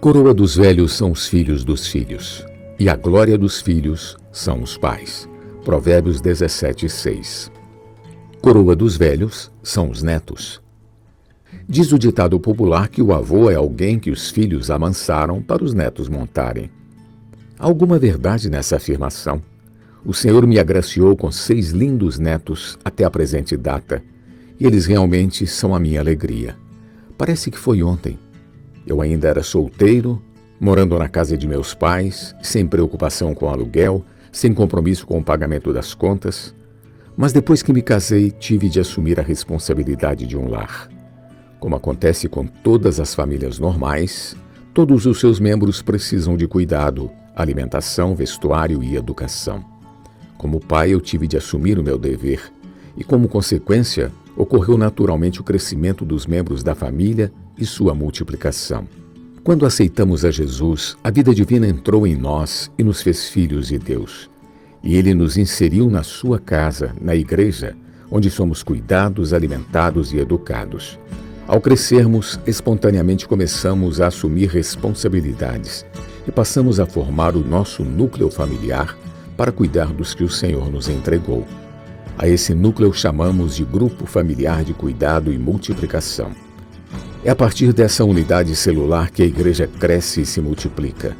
Coroa dos velhos são os filhos dos filhos, e a glória dos filhos são os pais. Provérbios 17, 6. Coroa dos velhos são os netos. Diz o ditado popular que o avô é alguém que os filhos amansaram para os netos montarem. Há alguma verdade nessa afirmação? O Senhor me agraciou com seis lindos netos até a presente data, e eles realmente são a minha alegria. Parece que foi ontem. Eu ainda era solteiro, morando na casa de meus pais, sem preocupação com aluguel, sem compromisso com o pagamento das contas. Mas depois que me casei, tive de assumir a responsabilidade de um lar. Como acontece com todas as famílias normais, todos os seus membros precisam de cuidado, alimentação, vestuário e educação. Como pai, eu tive de assumir o meu dever e, como consequência, ocorreu naturalmente o crescimento dos membros da família e sua multiplicação. Quando aceitamos a Jesus, a vida divina entrou em nós e nos fez filhos de Deus. E ele nos inseriu na sua casa, na igreja, onde somos cuidados, alimentados e educados. Ao crescermos, espontaneamente começamos a assumir responsabilidades e passamos a formar o nosso núcleo familiar para cuidar dos que o Senhor nos entregou. A esse núcleo chamamos de Grupo Familiar de Cuidado e Multiplicação. É a partir dessa unidade celular que a igreja cresce e se multiplica.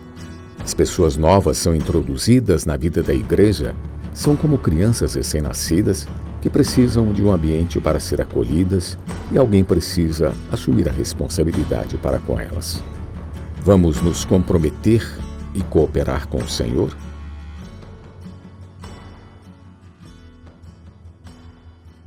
As pessoas novas são introduzidas na vida da igreja, são como crianças recém-nascidas que precisam de um ambiente para ser acolhidas e alguém precisa assumir a responsabilidade para com elas. Vamos nos comprometer e cooperar com o Senhor?